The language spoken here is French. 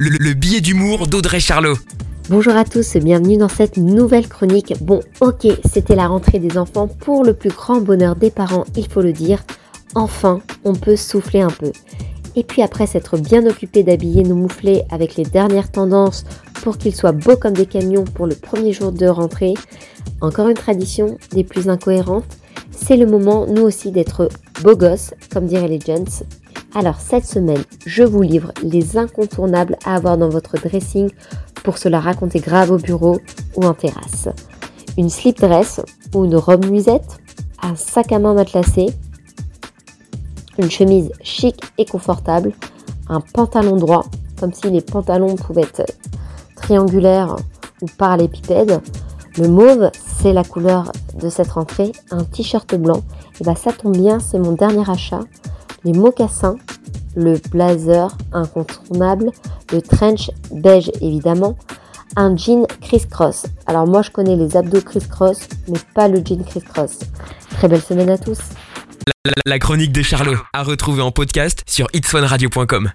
le, le billet d'humour d'Audrey Charlot. Bonjour à tous, bienvenue dans cette nouvelle chronique. Bon, ok, c'était la rentrée des enfants pour le plus grand bonheur des parents, il faut le dire. Enfin, on peut souffler un peu. Et puis après s'être bien occupé d'habiller nos mouflets avec les dernières tendances pour qu'ils soient beaux comme des camions pour le premier jour de rentrée, encore une tradition des plus incohérentes, c'est le moment nous aussi d'être beaux gosses, comme diraient les gents. Alors cette semaine, je vous livre les incontournables à avoir dans votre dressing pour se la raconter grave au bureau ou en terrasse. Une slip dress ou une robe nuisette, un sac à main matelassé, une chemise chic et confortable, un pantalon droit, comme si les pantalons pouvaient être triangulaires ou parallépipèdes. Le mauve, c'est la couleur de cette rentrée, un t-shirt blanc. Et bah ça tombe bien, c'est mon dernier achat. Les mocassins, le blazer incontournable, le trench beige évidemment, un jean criss-cross. Alors moi je connais les abdos criss-cross, mais pas le jean criss-cross. Très belle semaine à tous. La, chronique de Charlot, à retrouver en podcast sur itswanradio.com.